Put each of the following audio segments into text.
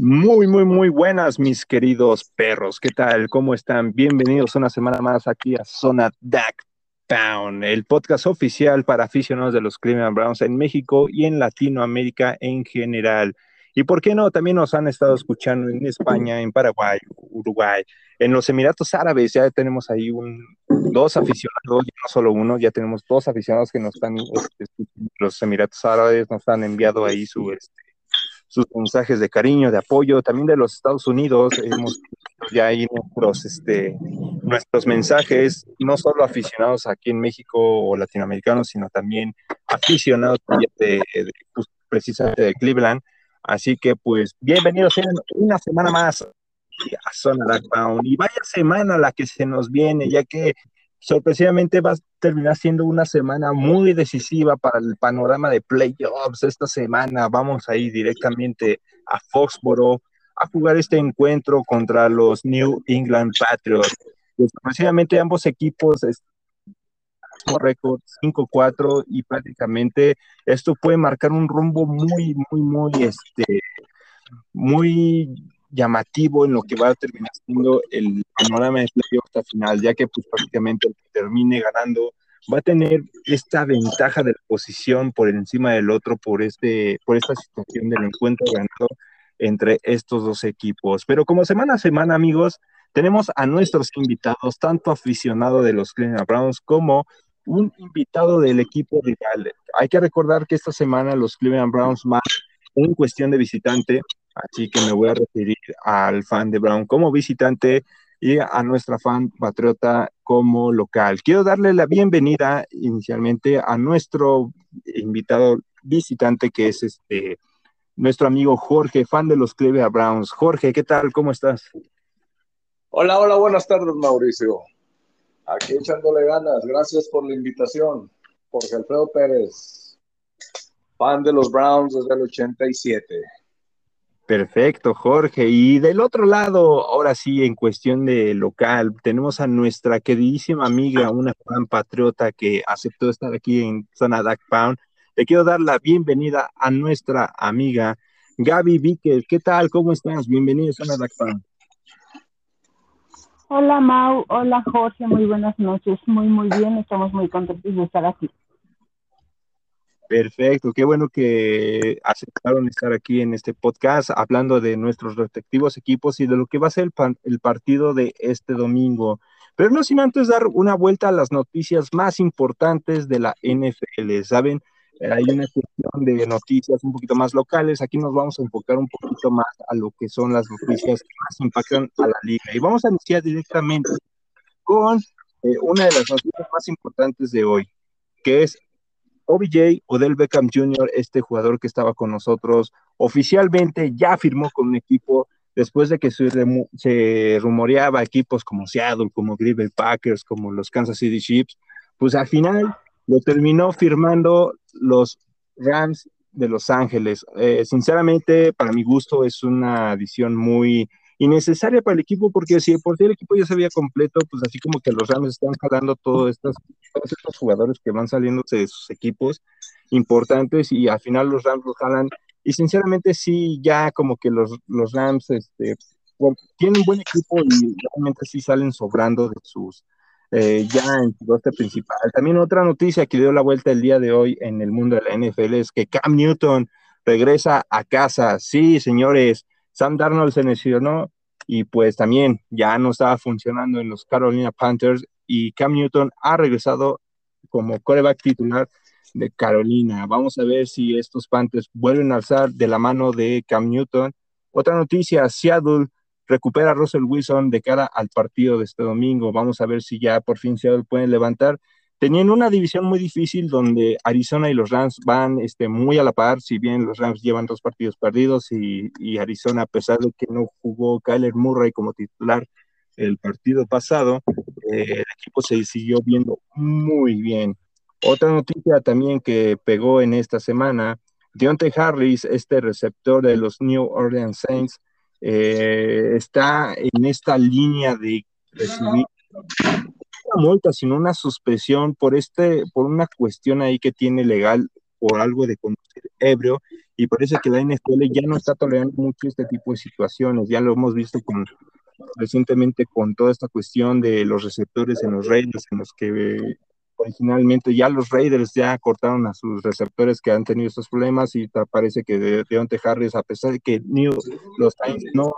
Muy, muy, muy buenas, mis queridos perros. ¿Qué tal? ¿Cómo están? Bienvenidos una semana más aquí a Zona Duck Town, el podcast oficial para aficionados de los Cleveland Browns en México y en Latinoamérica en general. Y por qué no, también nos han estado escuchando en España, en Paraguay, Uruguay, en los Emiratos Árabes. Ya tenemos ahí un, dos aficionados, no solo uno, ya tenemos dos aficionados que nos están, este, los Emiratos Árabes nos han enviado ahí su, este, sus mensajes de cariño, de apoyo, también de los Estados Unidos. Hemos ya ahí nuestros, este, nuestros mensajes, no solo aficionados aquí en México o latinoamericanos, sino también aficionados de, pues, precisamente de Cleveland. Así que, pues, bienvenidos una semana más a Zona Backbound. Y vaya semana la que se nos viene, ya que sorpresivamente va a terminar siendo una semana muy decisiva para el panorama de playoffs. Esta semana vamos a ir directamente a Foxboro a jugar este encuentro contra los New England Patriots. Sorpresivamente ambos equipos récord 5-4 y prácticamente esto puede marcar un rumbo muy, muy, muy, este, muy llamativo en lo que va a terminar siendo el panorama de playoff hasta final, ya que pues prácticamente el que termine ganando va a tener esta ventaja de la posición por encima del otro por este por esta situación del encuentro ganado entre estos dos equipos. Pero como semana a semana, amigos, tenemos a nuestros invitados, tanto aficionado de los Cleveland Browns como un invitado del equipo rival. Hay que recordar que esta semana los Cleveland Browns más en cuestión de visitante Así que me voy a referir al fan de Brown como visitante y a nuestra fan patriota como local. Quiero darle la bienvenida inicialmente a nuestro invitado visitante que es este nuestro amigo Jorge, fan de los Cleveland Browns. Jorge, ¿qué tal? ¿Cómo estás? Hola, hola, buenas tardes, Mauricio. Aquí echándole ganas. Gracias por la invitación. Jorge Alfredo Pérez, fan de los Browns desde el 87. Perfecto, Jorge. Y del otro lado, ahora sí, en cuestión de local, tenemos a nuestra queridísima amiga, una fan patriota que aceptó estar aquí en Zona Duck Pound. Le quiero dar la bienvenida a nuestra amiga Gaby Víquez. ¿Qué tal? ¿Cómo estás? Bienvenido a Zona Duck Pound. Hola Mau, hola Jorge, muy buenas noches. Muy, muy bien, estamos muy contentos de estar aquí. Perfecto, qué bueno que aceptaron estar aquí en este podcast hablando de nuestros respectivos equipos y de lo que va a ser el, partido de este domingo. Pero no sin antes dar una vuelta a las noticias más importantes de la NFL. Saben, hay una cuestión de noticias un poquito más locales. Aquí nos vamos a enfocar un poquito más a lo que son las noticias que más impactan a la liga. Y vamos a iniciar directamente con eh, una de las noticias más importantes de hoy, que es OBJ, Odell Beckham Jr., este jugador que estaba con nosotros, oficialmente ya firmó con un equipo después de que se, rumoreaba equipos como Seattle, como Green Bay Packers, como los Kansas City Chiefs, pues al final lo terminó firmando los Rams de Los Ángeles. Eh, sinceramente, para mi gusto, es una adición muy innecesaria para el equipo, porque si por sí el equipo ya se había completo, pues así como que los Rams están jalando todos estos, todos estos jugadores que van saliendo de sus equipos importantes y al final los Rams los jalan. Y sinceramente sí, ya como que los, los Rams este, tienen un buen equipo y realmente sí salen sobrando de sus, eh, ya en su roster principal. También otra noticia que dio la vuelta el día de hoy en el mundo de la NFL es que Cam Newton regresa a casa. Sí, señores, Sam Darnold se lesionó y pues también ya no estaba funcionando en los Carolina Panthers y Cam Newton ha regresado como coreback titular de Carolina. Vamos a ver si estos Panthers vuelven a alzar de la mano de Cam Newton. Otra noticia, Seattle recupera a Russell Wilson de cara al partido de este domingo. Vamos a ver si ya por fin Seattle puede levantar tenían una división muy difícil donde Arizona y los Rams van este, muy a la par, si bien los Rams llevan dos partidos perdidos y, Arizona, a pesar de que no jugó Kyler Murray como titular el partido pasado, eh, el equipo se siguió viendo muy bien. Otra noticia también que pegó en esta semana, Deontay Harris, este receptor de los New Orleans Saints, eh, está en esta línea de recibir multa, sino una suspensión por este, por una cuestión ahí que tiene legal por algo de conducir ebrio y parece que la NFL ya no está tolerando mucho este tipo de situaciones, ya lo hemos visto con, recientemente con toda esta cuestión de los receptores en los Raiders, en los que originalmente ya los Raiders ya cortaron a sus receptores que han tenido estos problemas y parece que de Deontay Harris, a pesar de que New, los Times no,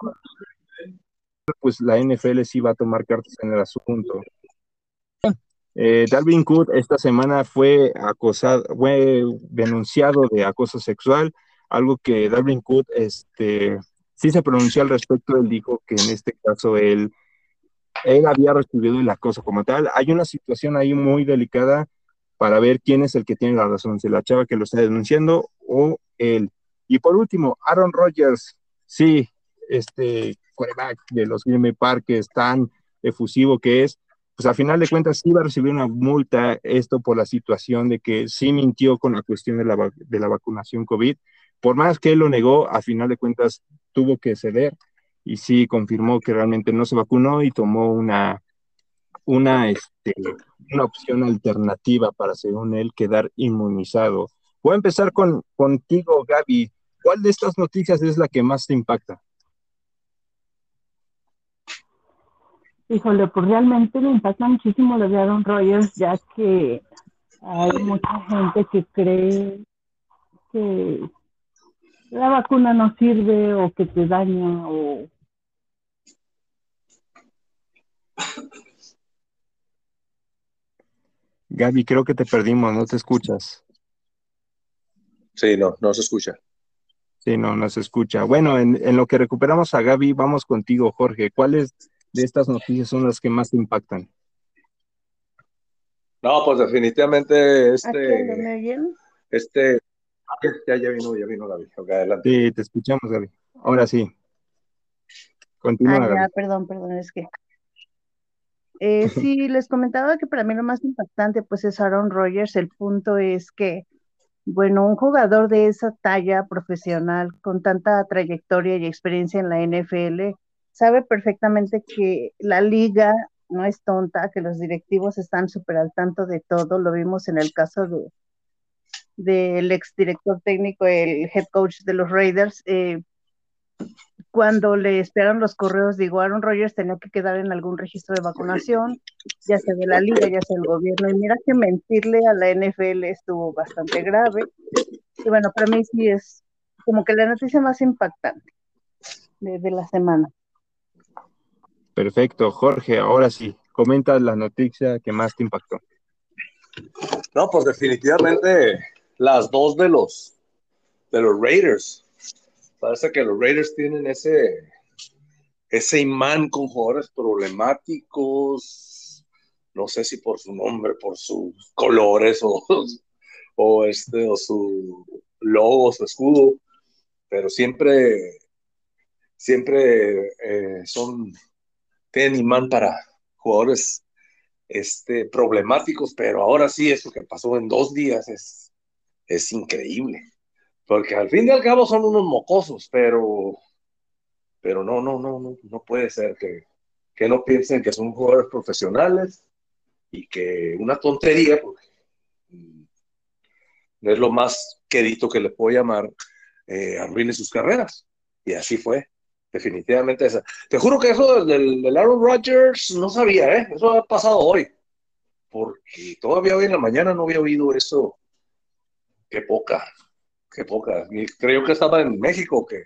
pues la NFL sí va a tomar cartas en el asunto. Eh, Dalvin esta semana fue acosado, fue denunciado de acoso sexual, algo que Dalvin Cook este, sí se pronunció al respecto, él dijo que en este caso él él había recibido el acoso como tal. Hay una situación ahí muy delicada para ver quién es el que tiene la razón, si la chava que lo está denunciando o él. Y por último, Aaron Rodgers, sí, este quarterback de los Green Bay Packers tan efusivo que es, pues a final de cuentas sí va a recibir una multa, esto por la situación de que sí mintió con la cuestión de la, de la vacunación COVID. Por más que él lo negó, a final de cuentas tuvo que ceder y sí confirmó que realmente no se vacunó y tomó una, una, este, una opción alternativa para, según él, quedar inmunizado. Voy a empezar con, contigo, Gaby. ¿Cuál de estas noticias es la que más te impacta? Híjole, pues realmente me impacta muchísimo lo de Aaron Rodgers, ya que hay mucha gente que cree que la vacuna no sirve o que te daña o Gaby, creo que te perdimos, no te escuchas. Sí, no, no se escucha. Sí, no, no se escucha. Bueno, en, lo que recuperamos a Gaby, vamos contigo, Jorge. ¿Cuáles de estas noticias son las que más te impactan? No, pues definitivamente este. Este. Ya, ya vino, ya vino Gaby. adelante. Sí, te escuchamos, Gaby. Ahora sí. Continúa. Ah, perdón, perdón, es que eh, sí, les comentaba que para mí lo más impactante pues es Aaron Rodgers. El punto es que, bueno, un jugador de esa talla profesional, con tanta trayectoria y experiencia en la NFL, sabe perfectamente que la liga no es tonta, que los directivos están súper al tanto de todo. Lo vimos en el caso de del exdirector técnico, el head coach de los Raiders, eh, cuando le esperaron los correos, digo, Aaron Rodgers tenía que quedar en algún registro de vacunación, ya sea de la liga, ya sea del gobierno, y mira que mentirle a la NFL estuvo bastante grave. Y bueno, para mí sí es como que la noticia más impactante de, la semana. Perfecto, Jorge, ahora sí, comenta la noticia que más te impactó. No, pues definitivamente las dos de los de los Raiders Parece que los Raiders tienen ese, ese imán con jugadores problemáticos, no sé si por su nombre, por sus colores o, o, este, o su logo, su escudo, pero siempre, siempre eh, son, tienen imán para jugadores este, problemáticos, pero ahora sí, eso que pasó en dos días es, es increíble porque al fin y al cabo son unos mocosos, pero, pero no, no, no, no, no puede ser que, que no piensen que son jugadores profesionales y que una tontería, porque es lo más querido que le puedo llamar, eh, arruine sus carreras. Y así fue, definitivamente esa. Te juro que eso del, Aaron Rodgers no sabía, ¿eh? Eso ha pasado hoy. Porque todavía hoy en la mañana no había oído eso. Qué poca qué poca. creo que estaba en México, que,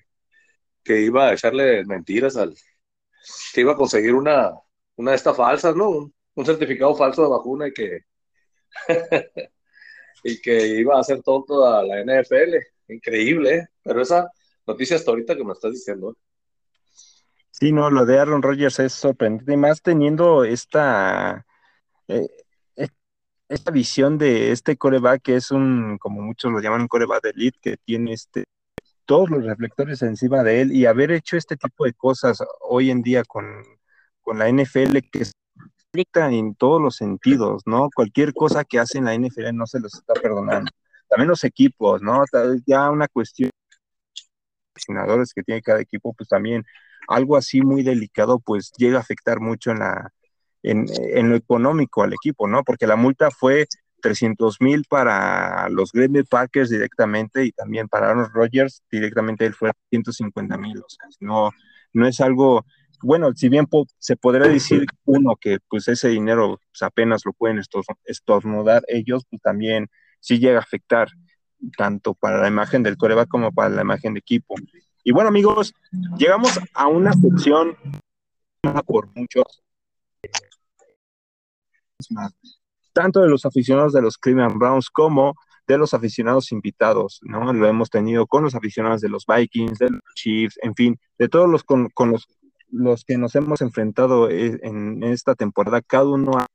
que iba a echarle mentiras al. que iba a conseguir una, una de estas falsas, ¿no? Un, certificado falso de vacuna y que. y que iba a hacer tonto a la NFL. Increíble, ¿eh? Pero esa noticia hasta ahorita que me estás diciendo. ¿eh? Sí, no, lo de Aaron Rodgers es sorprendente, más teniendo esta. Eh, esta visión de este coreback que es un, como muchos lo llaman, un coreback de elite, que tiene este, todos los reflectores encima de él y haber hecho este tipo de cosas hoy en día con, con la NFL que se en todos los sentidos, ¿no? Cualquier cosa que hace la NFL no se los está perdonando. También los equipos, ¿no? Ya una cuestión de que tiene cada equipo, pues también algo así muy delicado, pues llega a afectar mucho en la, en, lo económico al equipo, ¿no? Porque la multa fue 300 mil para los Green Bay Packers directamente y también para Aaron Rodgers directamente él fue 150 mil. O sea, no, no es algo, bueno, si bien se podría decir uno que pues ese dinero pues, apenas lo pueden estornudar ellos, pues también sí llega a afectar tanto para la imagen del coreback como para la imagen de equipo. Y bueno, amigos, llegamos a una sección por muchos, tanto de los aficionados de los Cleveland Browns como de los aficionados invitados, ¿no? Lo hemos tenido con los aficionados de los Vikings, de los Chiefs, en fin, de todos los con, los, los que nos hemos enfrentado eh, en esta temporada, cada uno ha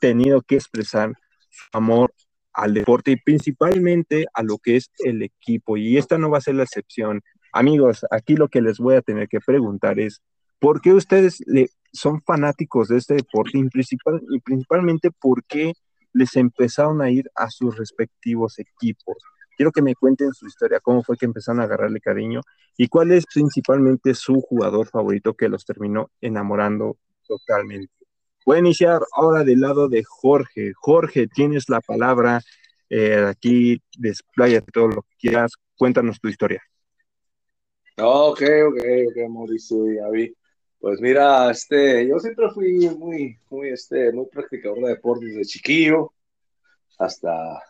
tenido que expresar su amor al deporte y principalmente a lo que es el equipo. Y esta no va a ser la excepción. Amigos, aquí lo que les voy a tener que preguntar es, ¿por qué ustedes son fanáticos de este deporte y principalmente por qué les empezaron a ir a sus respectivos equipos? Quiero que me cuenten su historia, cómo fue que empezaron a agarrarle cariño y cuál es principalmente su jugador favorito que los terminó enamorando totalmente. Voy a iniciar ahora del lado de Jorge. Jorge, tienes la palabra. Eh, aquí despláyate todo lo que quieras. Cuéntanos tu historia. Ok, ok, ok, Mauricio y Avi. Pues mira, este, yo siempre fui muy, muy, este, muy practicador de deportes desde chiquillo. Hasta,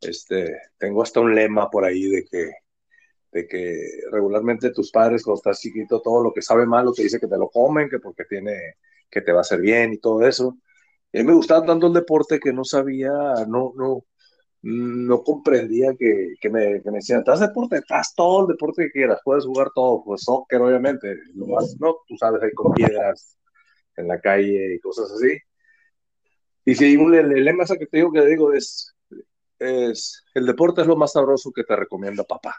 este, tengo hasta un lema por ahí de que, de que regularmente tus padres cuando estás chiquito todo lo que sabe malo te dice que te lo comen, que porque tiene que te va a hacer bien y todo eso. A mí me gustaba tanto el deporte que no sabía, no, no, no comprendía que, que, me, que me decían, estás deporte, estás todo el deporte que quieras, puedes jugar todo, pues soccer obviamente, lo más, no, tú sabes, hay con piedras en la calle y cosas así. Y si un, el, lema ese que te digo que digo es, es, el deporte es lo más sabroso que te recomienda papá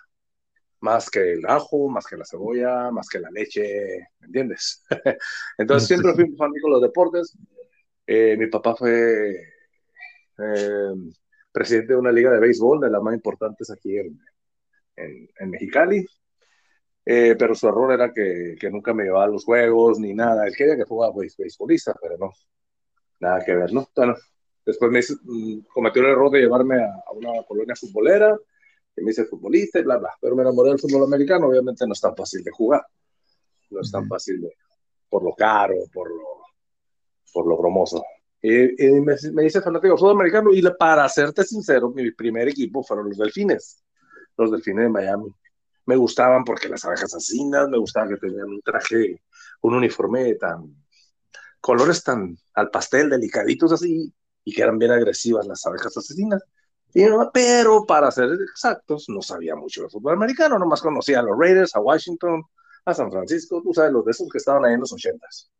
más que el ajo, más que la cebolla, más que la leche, ¿me entiendes? Entonces siempre fui un fanático de los deportes. Eh, mi papá fue eh, presidente de una liga de béisbol, de las más importantes aquí en, en, Mexicali. Eh, pero su error era que, que, nunca me llevaba a los juegos ni nada. Él quería que fuera béisbolista, pero no, nada que ver, ¿no? Bueno, después me mm, cometió el error de llevarme a, a una colonia futbolera que me hice futbolista y bla, bla. Pero me enamoré del fútbol americano, obviamente no es tan fácil de jugar. No es tan fácil de, por lo caro, por lo, por lo bromoso. Y, me, me, hice fanático del fútbol americano y para serte sincero, mi primer equipo fueron los Delfines, los Delfines de Miami. Me gustaban porque las abejas asesinas, me gustaba que tenían un traje, un uniforme tan, colores tan al pastel, delicaditos así, y que eran bien agresivas las abejas asesinas pero para ser exactos, no sabía mucho de fútbol americano, nomás conocía a los Raiders, a Washington, a San Francisco, tú sabes, los de esos que estaban ahí en los ochentas.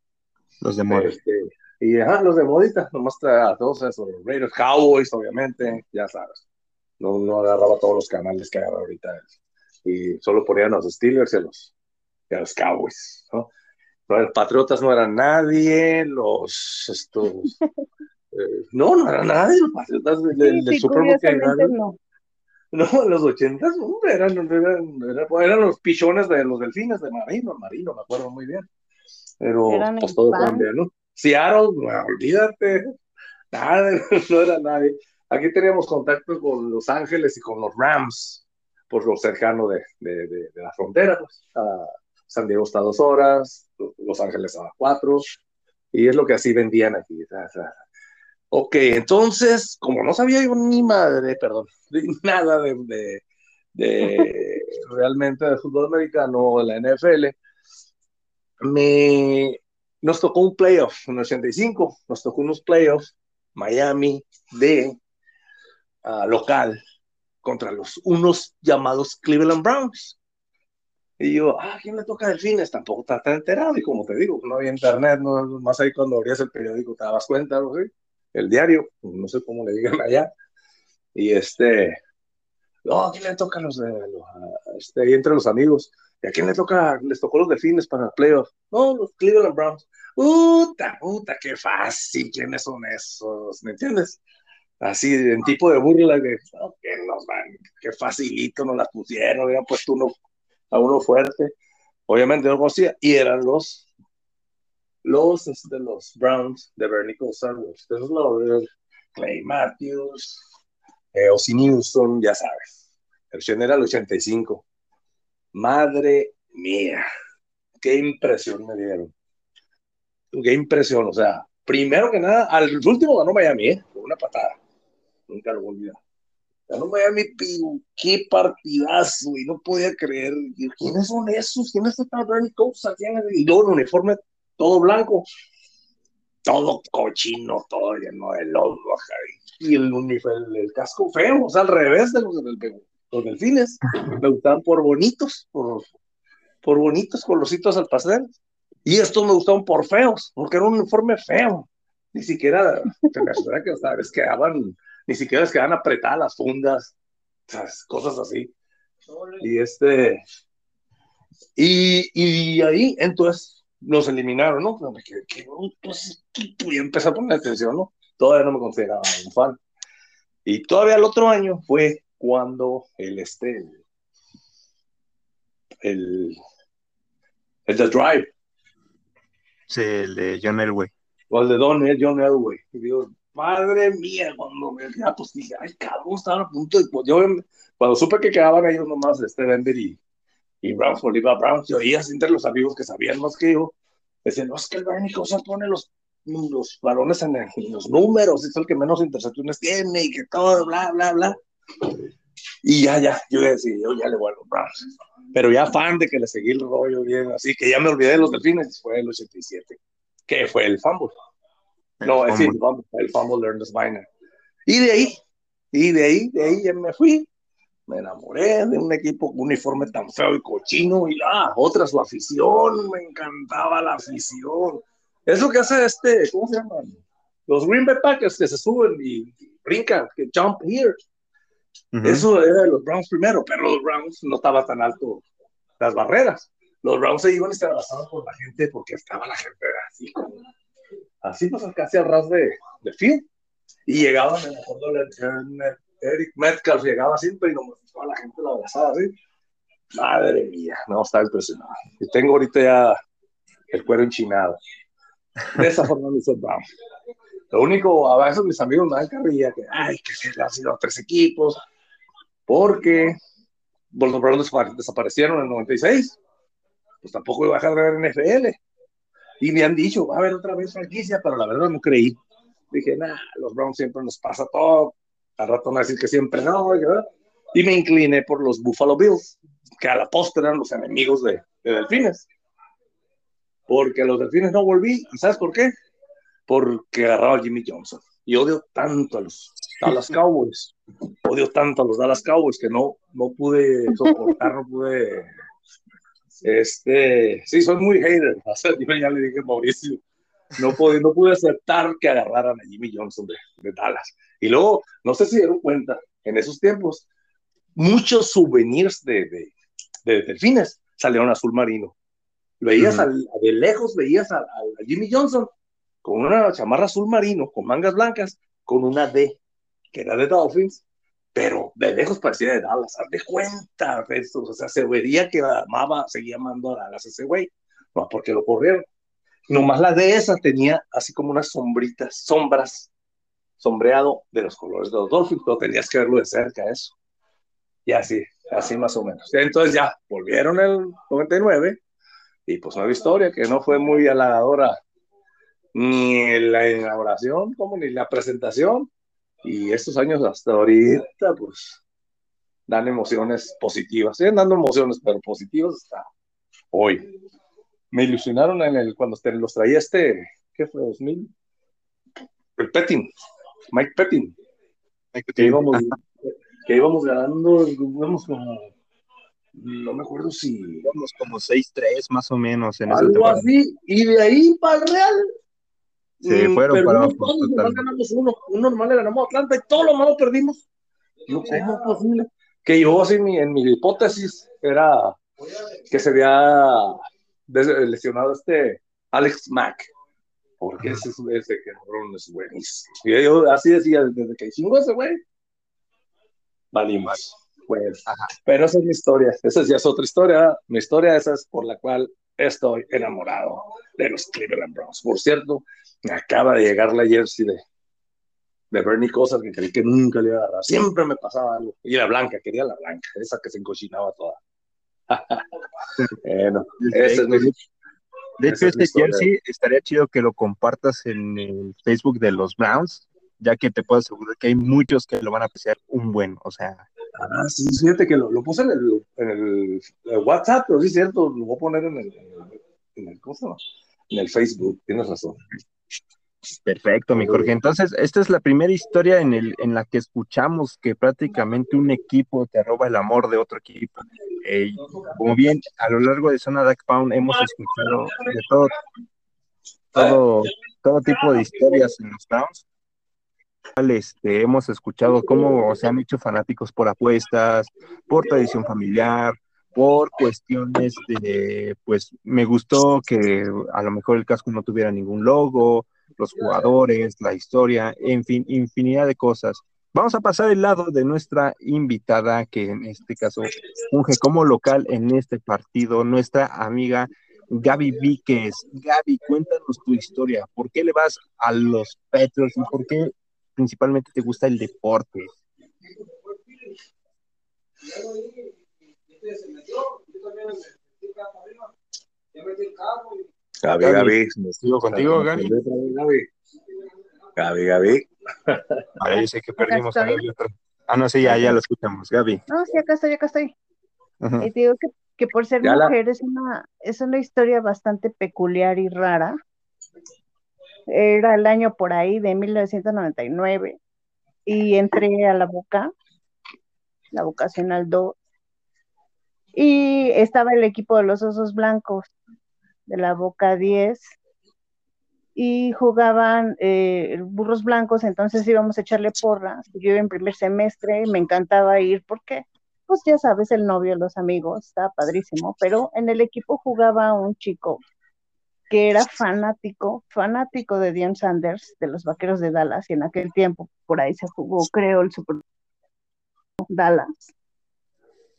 Los de moda. Este, y ajá, los de modita, nomás a todos esos, los Raiders, Cowboys, obviamente, ya sabes. No, no agarraba todos los canales que agarra ahorita. Y solo ponían a los Steelers y a los, y a los Cowboys, ¿no? Los Patriotas no eran nadie, los estos no, no era nada de los patriotas del, del Super Bowl no. no, los ochentas, hombre, eran, eran, eran, los pichones de los delfines de Marino, Marino, me acuerdo muy bien. Pero pues todo cambia, ¿no? Seattle, no, olvídate, nada, no era nadie. Aquí teníamos contacto con Los Ángeles y con los Rams, por lo cercano de, de, de, la frontera, pues. A San Diego está a dos horas, Los Ángeles a cuatro, y es lo que así vendían aquí. O sea, Ok, entonces, como no sabía yo ni madre, perdón, nada de, de, realmente de fútbol americano o de la NFL, me, nos tocó un playoff en el 85, nos tocó unos playoffs, Miami de ah, local contra los unos llamados Cleveland Browns. Y yo, ah, ¿quién le toca Delfines? Tampoco está tan enterado. Y como te digo, no había internet, no, más ahí cuando abrías el periódico te dabas cuenta, ¿no? el diario, no sé cómo le digan allá, y este, no, ¿a quién le toca los de, los, este, ahí entre los amigos? ¿Y a quién le toca, les tocó los delfines para el playoff? No, los Cleveland Browns. Puta, puta, qué fácil, ¿quiénes son esos? ¿Me entiendes? Así, en tipo de burla, de, oh, que nos van, qué facilito nos las pusieron, habían puesto uno, a uno fuerte. Obviamente no conocía, y eran los los, este, los Browns de Bernie Kosar, Eso es lo Clay Matthews, eh, Newsom, ya sabes. El era el 85. Madre mía, qué impresión me dieron. Qué impresión, o sea, primero que nada, al último ganó Miami, ¿eh? Con una patada. Nunca lo olvidé. Ganó Miami, pero qué partidazo, y no podía creer. ¿Quiénes son esos? ¿Quiénes están Bernie Coates? Y luego el uniforme todo blanco, todo cochino, todo lleno de lodo, y el, el, el, casco feo, o sea, al revés de los, los delfines. Me gustaban por bonitos, por, por bonitos colorcitos al pastel. Y estos me gustaban por feos, porque era un uniforme feo. Ni siquiera, que les quedaban, ni siquiera les quedaban apretadas las fundas, cosas así. Y este, y, y ahí, entonces, nos eliminaron, ¿no? Que, que, pues, y empecé a poner atención, ¿no? Todavía no me consideraba un fan. Y todavía el otro año fue cuando el este, el, el The Drive. Sí, el de John Elway. O el de Don John Elway. Y digo, madre mía, cuando me ya, pues dije, ay, cabrón, estaban a punto. Y pues yo, cuando supe que quedaban ellos nomás, este Denver y, y Browns, Oliva Browns, yo oía entre los amigos que sabían más que yo, decían, no, es que el Bernie Cosa pone los, los balones en, los números, es el que menos intercepciones tiene y que todo, bla, bla, bla. Y ya, ya, yo decidí, yo ya le voy a los Browns. Pero ya fan de que le seguí el rollo bien, así que ya me olvidé de los delfines, fue el 87, que fue el fumble. no, es decir, el fumble de Ernest Weiner. Y de ahí, y de ahí, de ahí ya me fui, me enamoré de un equipo con uniforme tan feo y cochino y ah, otra su afición, me encantaba la afición. Es lo que hace este, ¿cómo se llama? Los Green Bay Packers que se suben y, brincan, que jump here. Eso era de los Browns primero, pero los Browns no estaba tan alto las barreras. Los Browns se iban y se abrazaban por la gente porque estaba la gente así como, así pues casi al ras de, de field. Y llegaban, me acuerdo, Eric Metcalf llegaba siempre y toda la gente lo abrazaba así. Madre mía, no, estaba impresionado. Y tengo ahorita ya el cuero enchinado. De esa forma me Lo único, a veces mis amigos me dan carrilla que, ay, que se han sido tres equipos, porque los Browns desaparecieron en el 96. Pues tampoco iba a dejar de ver NFL. Y me han dicho, va a haber otra vez franquicia, pero la verdad no creí. Dije, nah, los Browns siempre nos pasa todo, al rato van a decir que siempre no, y me incliné por los Buffalo Bills, que a la postre eran los enemigos de, Delfines. Porque los Delfines no volví, ¿y sabes por qué? Porque agarraba a Jimmy Johnson. Y odio tanto a los Dallas Cowboys, odio tanto a los Dallas Cowboys que no, no pude soportar, no pude. Este, sí, soy muy hater. yo ya le dije a Mauricio, no pude, no pude aceptar que agarraran a Jimmy Johnson de, de Dallas. Y luego, no sé si dieron cuenta, en esos tiempos, muchos souvenirs de, de, de delfines salieron azul marino. Veías de lejos, veías a, Jimmy Johnson con una chamarra azul marino, con mangas blancas, con una D, que era de Dolphins, pero de lejos parecía de Dallas. Haz de cuenta, eso, o sea, se vería que amaba, seguía amando a Dallas ese güey, no porque lo corrieron. Nomás la D esa tenía así como unas sombritas, sombras sombreado de los colores de los Dolphins, pero tenías que verlo de cerca eso. Y así, así más o menos. Entonces ya volvieron el 99 y pues una historia que no fue muy halagadora ni la inauguración como ni la presentación y estos años hasta ahorita pues dan emociones positivas, siguen dando emociones pero positivas hasta hoy. Me ilusionaron en el cuando los traía este, ¿qué fue? 2000 el petting, Mike Pettin, que, íbamos, que íbamos ganando, íbamos como, no me acuerdo si... Íbamos como 6-3 más o menos. En algo así, y de ahí para el Real. Mm, fueron para todos, ganamos uno, uno normal le ganamos a Atlanta y todos los malos perdimos. No, ¿Cómo es posible? Que yo, así, en mi hipótesis, era que se había lesionado este Alex Mack porque ese, ese cabrón es buenísimo. Y yo así decía, desde que hicimos ese güey, valimos. Pues, pero esa es mi historia, esa ya es otra historia. Mi historia esa es por la cual estoy enamorado de los Cleveland Browns. Por cierto, me acaba de llegar la jersey de, de Bernie Cosas que creí que nunca le iba a agarrar. Siempre me pasaba algo. Y la blanca, quería la blanca, esa que se encochinaba toda. bueno, ese es mi, de hecho, este jersey estaría chido que lo compartas en el Facebook de los Browns, ya que te puedo asegurar que hay muchos que lo van a apreciar un buen, o sea. Ah, sí, fíjate que lo, puse en el, en el, WhatsApp, pero sí es cierto, lo voy a poner en el, en el, ¿cómo se llama? En el Facebook, tienes razón. Perfecto, mi Jorge. Entonces, esta es la primera historia en, el, en la que escuchamos que prácticamente un equipo te roba el amor de otro equipo. Como bien, a lo largo de Zona Duck Pound hemos escuchado de todo, todo, tipo de historias en los Browns. Este, hemos escuchado cómo se han hecho fanáticos por apuestas, por tradición familiar, por cuestiones de, pues me gustó que a lo mejor el casco no tuviera ningún logo, los jugadores, la historia, en fin, infinidad de cosas. Vamos a pasar el lado de nuestra invitada, que en este caso funge como local en este partido, nuestra amiga Gaby Víquez. Gaby, cuéntanos tu historia. ¿Por qué le vas a los Petros y por qué principalmente te gusta el deporte? Gaby, Gaby. Sigo contigo, Gaby. Gaby, Gaby. Ahora yo sé que perdimos a Gaby. Ah, no, sí, ya, ya lo escuchamos, Gaby. No, sí, acá estoy, acá estoy. Y te digo que, que por ser mujer es, una, es una historia bastante peculiar y rara. Era el año por ahí de 1999 y entré a la boca, la vocacional 2, y estaba el equipo de los osos blancos de la Boca 10 y jugaban eh, burros blancos, entonces íbamos a echarle porra. Yo en primer semestre me encantaba ir porque, pues ya sabes, el novio, los amigos, estaba padrísimo, pero en el equipo jugaba un chico que era fanático, fanático de Dion Sanders, de los Vaqueros de Dallas, y en aquel tiempo por ahí se jugó, creo, el Super Dallas.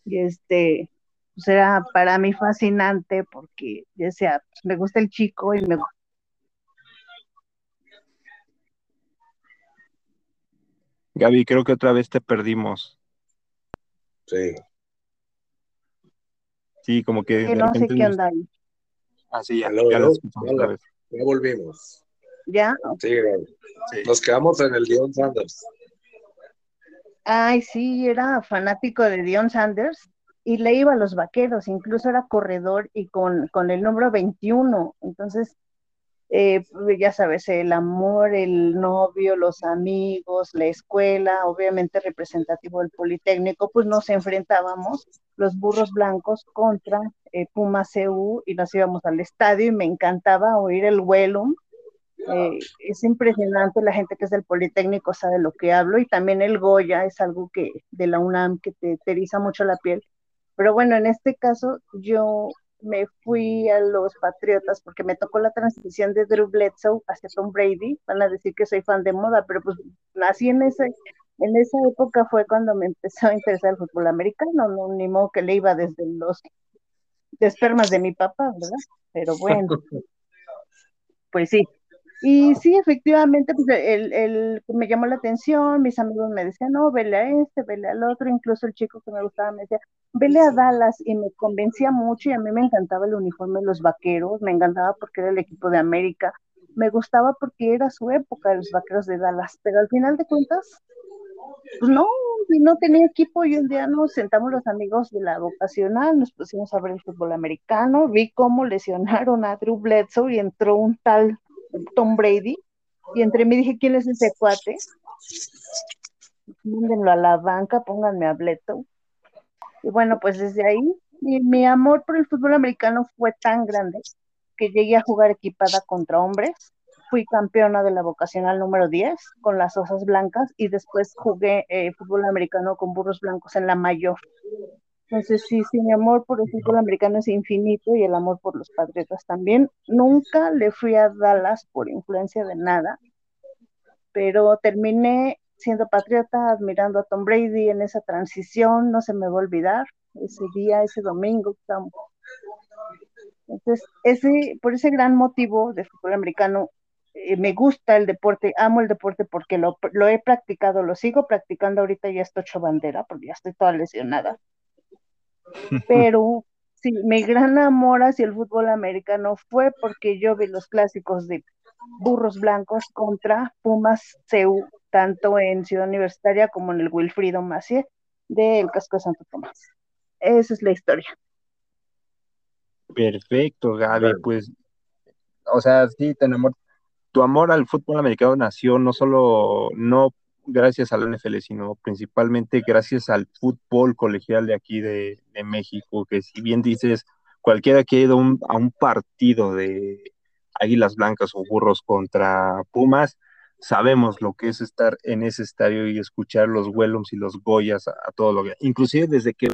Y este, pues era para mí fascinante porque decía, pues, me gusta el chico y me gusta. Gaby, creo que otra vez te perdimos. Sí. Sí, como que. no sé qué onda ahí. Ah, sí, ya, ya, lo escuchamos otra vez. Ya volvimos. ¿Ya? Sí, sí, Nos quedamos en el Dion Sanders. Ay, sí, era fanático de Dion Sanders y le iba a los vaqueros, incluso era corredor y con, con el número 21. Entonces, eh, ya sabes, el amor, el novio, los amigos, la escuela, obviamente representativo del Politécnico, pues nos enfrentábamos los burros blancos contra eh, Puma CU y nos íbamos al estadio y me encantaba oír el Wellum. Eh, es impresionante, la gente que es del Politécnico sabe lo que hablo y también el Goya es algo que de la UNAM que te, te eriza mucho la piel pero bueno, en este caso yo me fui a los Patriotas porque me tocó la transición de Drew Bledsoe hacia Tom Brady. Van a decir que soy fan de moda, pero pues nací en ese, en esa época fue cuando me empezó a interesar el fútbol americano, no ni modo que le iba desde los espermas de mi papá, ¿verdad? Pero bueno, pues sí, y sí, efectivamente, pues el, el, me llamó la atención, mis amigos me decían, no, vele a este, vele al otro, incluso el chico que me gustaba me decía, vele a Dallas, y me convencía mucho, y a mí me encantaba el uniforme de los vaqueros, me encantaba porque era el equipo de América, me gustaba porque era su época de los vaqueros de Dallas, pero al final de cuentas, pues no, no tenía equipo, y un día nos sentamos los amigos de la vocacional, nos pusimos a ver el fútbol americano, vi cómo lesionaron a Drew Bledsoe y entró un tal Tom Brady, y entre mí dije, ¿quién es ese cuate? Mándenlo a la banca, pónganme a Bleto. Y bueno, pues desde ahí mi, amor por el fútbol americano fue tan grande que llegué a jugar equipada contra hombres. Fui campeona de la vocacional número 10 con las osas blancas y después jugué eh, fútbol americano con burros blancos en la mayor. Entonces, sí, sí, mi amor por el fútbol americano es infinito y el amor por los Patriotas también. Nunca le fui a Dallas por influencia de nada, pero terminé siendo patriota, admirando a Tom Brady en esa transición, no se me va a olvidar ese día, ese domingo. Entonces, ese, por ese gran motivo de fútbol americano, eh, me gusta el deporte, amo el deporte porque lo, lo, he practicado, lo sigo practicando ahorita, ya estoy hecho bandera porque ya estoy toda lesionada. Pero sí, mi gran amor hacia el fútbol americano fue porque yo vi los clásicos de Burros Blancos contra Pumas CEU, tanto en Ciudad Universitaria como en el Wilfrido Macié del Casco de Santo Tomás. Esa es la historia. Perfecto, Gaby, pues, o sea, sí, tenemos tu amor al fútbol americano nació no solo, no gracias al NFL, sino principalmente gracias al fútbol colegial de aquí de, México, que si bien dices, cualquiera que ha ido a un partido de Águilas Blancas o Burros contra Pumas, sabemos lo que es estar en ese estadio y escuchar los Wellums y los Goyas a, todo lo que, inclusive desde que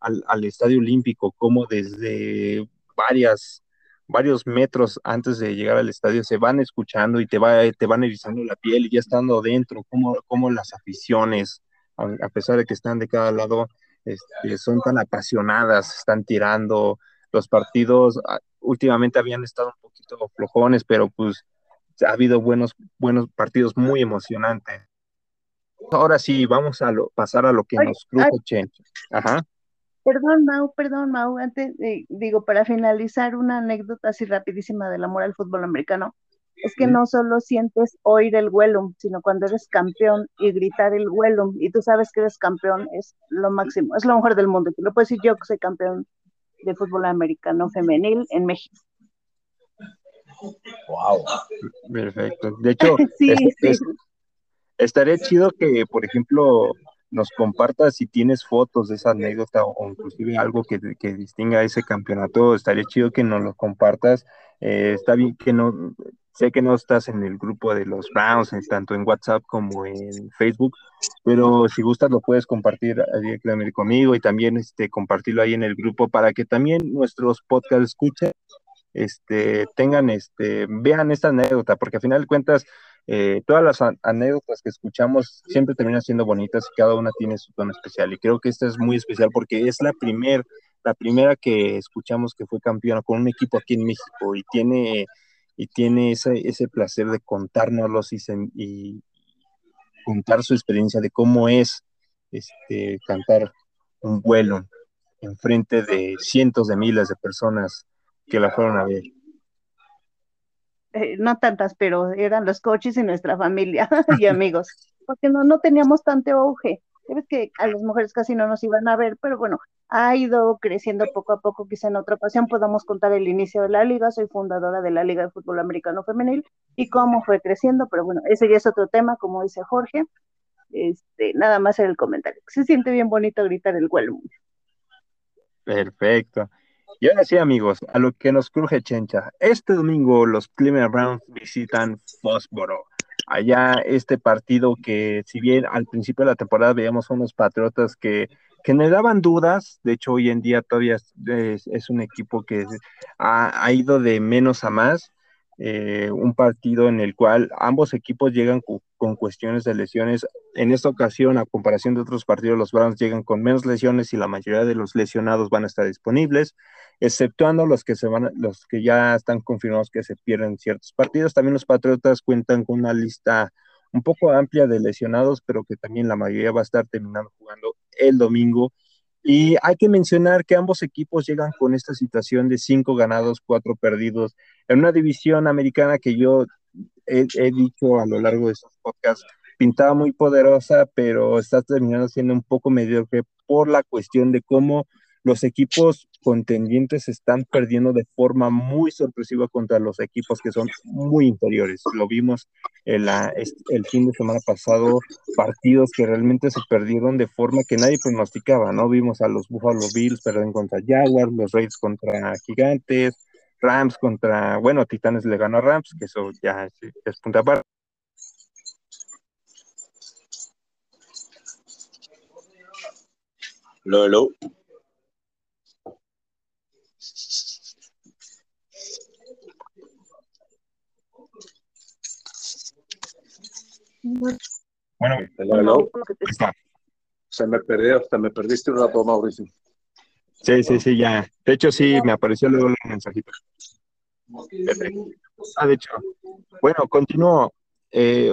al, al Estadio Olímpico, como desde varias varios metros antes de llegar al estadio se van escuchando y te, va, te van erizando la piel y ya estando dentro, como, como las aficiones, a, pesar de que están de cada lado, este, son tan apasionadas, están tirando. Los partidos últimamente habían estado un poquito flojones, pero pues ha habido buenos, buenos partidos muy emocionantes. Ahora sí, vamos a pasar a lo que nos cruje, Ajá. Perdón, Mau, perdón, Mau, antes, digo, para finalizar, una anécdota así rapidísima del amor al fútbol americano, es que no solo sientes oír el Wellum, sino cuando eres campeón y gritar el Wellum, y tú sabes que eres campeón, es lo máximo, es lo mejor del mundo. Te lo puedo decir yo que soy campeón de fútbol americano femenil en México. Wow, perfecto. De hecho, estaría chido que, por ejemplo, nos compartas si tienes fotos de esa anécdota o, inclusive algo que, que, distinga ese campeonato, estaría chido que nos lo compartas. Eh, está bien que no, sé que no estás en el grupo de los Browns, tanto en WhatsApp como en Facebook, pero si gustas lo puedes compartir directamente conmigo y también este, compartirlo ahí en el grupo para que también nuestros podcast escuchen, este, tengan, este, vean esta anécdota, porque al final de cuentas eh, todas las anécdotas que escuchamos siempre terminan siendo bonitas y cada una tiene su tono especial. Y creo que esta es muy especial porque es la, primer, la primera que escuchamos que fue campeona con un equipo aquí en México y tiene, y tiene ese, ese placer de contárnoslos y, y contar su experiencia de cómo es este, cantar un vuelo en frente de cientos de miles de personas que la fueron a ver. Eh, no tantas, pero eran los coches y nuestra familia y amigos, porque no, no teníamos tanto auge. Sabes que a las mujeres casi no nos iban a ver, pero bueno, ha ido creciendo poco a poco, quizá en otra ocasión podamos contar el inicio de la liga, soy fundadora de la Liga de Fútbol Americano Femenil y cómo fue creciendo, pero bueno, ese ya es otro tema, como dice Jorge, este, nada más en el comentario. Se siente bien bonito gritar el mundo Perfecto. Y ahora sí, amigos, a lo que nos cruje Chencha. Este domingo los Cleveland Browns visitan Fósforo. Allá este partido que, si bien al principio de la temporada veíamos unos patriotas que, daban dudas, de hecho hoy en día todavía es, un equipo que ha, ha, ido de menos a más, eh, un partido en el cual ambos equipos llegan con, cuestiones de lesiones. En esta ocasión, a comparación de otros partidos, los Browns llegan con menos lesiones y la mayoría de los lesionados van a estar disponibles, exceptuando los que se van, los que ya están confirmados que se pierden ciertos partidos. También los Patriotas cuentan con una lista un poco amplia de lesionados, pero que también la mayoría va a estar terminando jugando el domingo y hay que mencionar que ambos equipos llegan con esta situación de cinco ganados, cuatro perdidos, en una división americana que yo he, dicho a lo largo de estos podcasts, pintaba muy poderosa, pero está terminando siendo un poco mediocre por la cuestión de cómo los equipos contendientes están perdiendo de forma muy sorpresiva contra los equipos que son muy inferiores. Lo vimos el, el fin de semana pasado, partidos que realmente se perdieron de forma que nadie pronosticaba, ¿no? Vimos a los Buffalo Bills perder contra Jaguars, los Rays contra Gigantes, Rams contra, bueno, Titanes le ganó a Rams, que eso ya es, es punta aparte. Bueno, se me perdió, hasta me perdiste un rato, Mauricio. Sí, sí, sí, ya. De hecho, sí, me apareció luego el mensajito. Ah, de hecho. Bueno, continúo. Eh,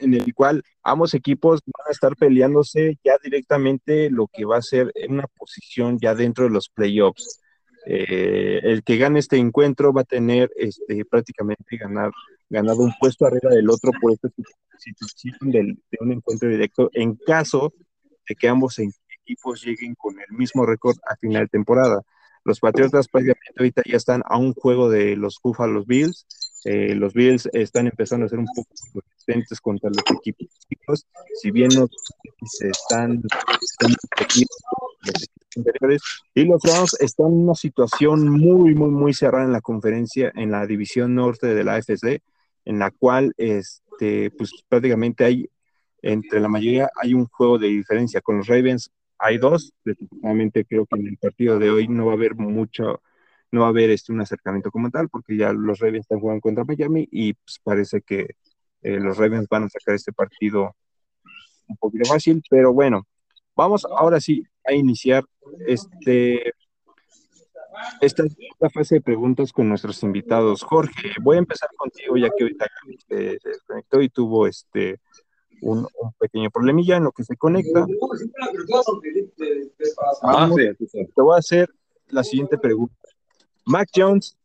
en el cual ambos equipos van a estar peleándose ya directamente lo que va a ser en una posición ya dentro de los playoffs. Eh, el que gane este encuentro va a tener este, prácticamente ganar, ganado un puesto arriba del otro por esta situación de un encuentro directo en caso de que ambos equipos lleguen con el mismo récord a final de temporada. Los Patriotas prácticamente ahorita ya están a un juego de los Buffalo Bills. Eh, los Bills están empezando a ser un poco resistentes contra los equipos chicos. Si bien no se están, y los Browns están en una situación muy, muy, muy cerrada en la conferencia, en la división norte de la AFC, en la cual, este, pues prácticamente hay, entre la mayoría, hay un juego de diferencia. Con los Ravens hay dos, desafortunadamente creo que en el partido de hoy no va a haber mucho, no va a haber este, un acercamiento como tal, porque ya los Ravens están jugando contra Miami y pues parece que eh, los Ravens van a sacar este partido un poquito fácil, pero bueno, vamos ahora sí a iniciar este, esta, fase de preguntas con nuestros invitados. Jorge, voy a empezar contigo ya que ahorita se, se desconectó y tuvo este un, pequeño problemilla en lo que se conecta. Ah, te voy a hacer la siguiente pregunta. Mac Jones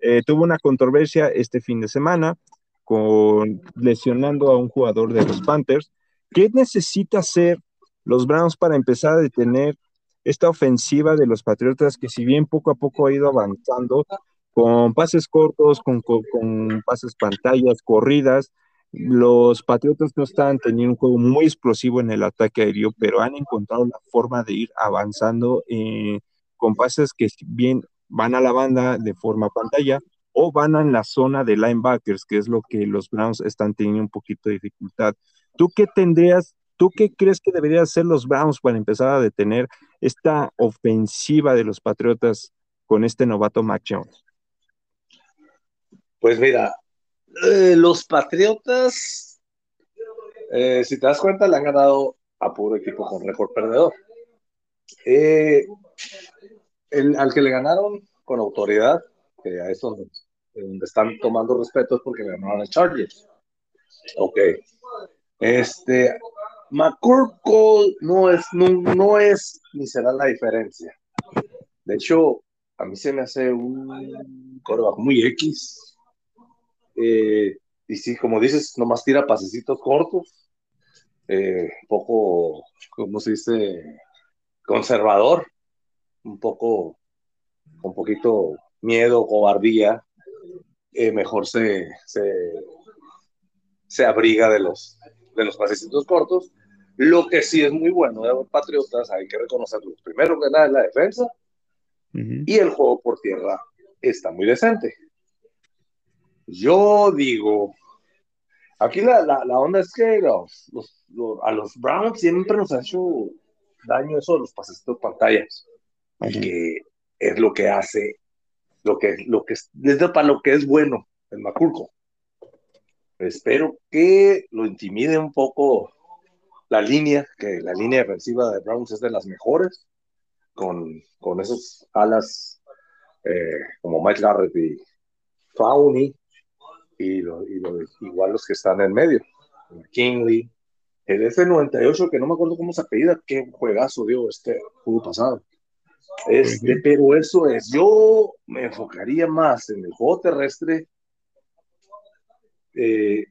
eh, tuvo una controversia este fin de semana con lesionando a un jugador de los Panthers. ¿Qué necesita hacer los Browns para empezar a detener esta ofensiva de los Patriotas que si bien poco a poco ha ido avanzando con pases cortos, con, con, pases pantallas, corridas, los Patriotas no están teniendo un juego muy explosivo en el ataque aéreo, pero han encontrado la forma de ir avanzando eh, con pases que bien van a la banda de forma pantalla o van a la zona de linebackers, que es lo que los Browns están teniendo un poquito de dificultad. ¿Tú qué tendrías ¿Tú qué crees que deberían hacer los Browns para empezar a detener esta ofensiva de los Patriotas con este novato Mac Jones? Pues mira, eh, los Patriotas, eh, si te das cuenta, le han ganado a puro equipo con récord perdedor. Eh, al que le ganaron con autoridad, que a eso donde, están tomando respeto es porque le ganaron a Chargers. Ok. Este, McCorkle no es, no, es ni será la diferencia. De hecho, a mí se me hace un coreback muy X. Eh, y sí, como dices, nomás tira pasecitos cortos. Eh, poco, ¿cómo se dice? Conservador. Un poco, un poquito miedo, cobardía. Eh, mejor se, se, se abriga de los, de los pasecitos cortos lo que sí es muy bueno de los Patriotas, hay que reconocerlo. Primero que nada es la defensa y el juego por tierra está muy decente. Yo digo, aquí la, la, onda es que los, a los Browns siempre nos ha hecho daño eso de los pases de pantallas, que es lo que hace, lo que, lo que es, para lo que es bueno el Macurco. Espero que lo intimide un poco la línea, que la línea defensiva de Browns es de las mejores, con, con esos alas eh, como Mike Garrett y Fauni, y, lo, y igual los que están en medio, Kingley, el F98, que no me acuerdo cómo se apellida, qué juegazo dio este juego pasado. Este, pero eso es, yo me enfocaría más en el juego terrestre. Eh,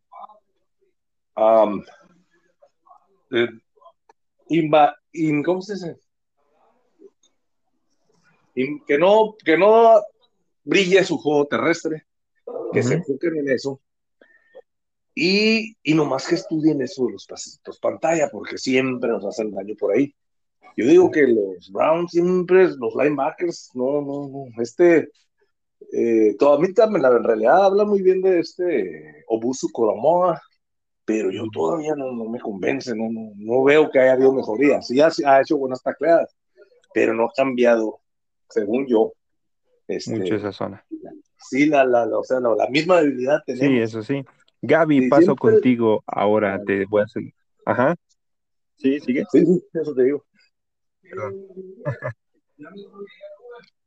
eh, ¿cómo se dice? que, no, que no brille su juego terrestre, que se enfoquen en eso. Y, y nomás que estudien eso de los pasitos pantalla, porque siempre nos hacen daño por ahí. Yo digo que los Browns siempre, los linebackers, no, no, no, este, eh, todavía también, en realidad habla muy bien de este Obusu Koromoa, pero yo todavía no, me convence, no, no, veo que haya habido mejoría. Sí ha, ha hecho buenas tacleadas, pero no ha cambiado, según yo. Este, Mucho esa zona. Sí, la, la, o sea, la, misma debilidad tenemos. Sí, eso sí. Gaby, paso contigo ahora, te voy a seguir. Ajá. Sí, sigue. Sí, sí, eso te digo.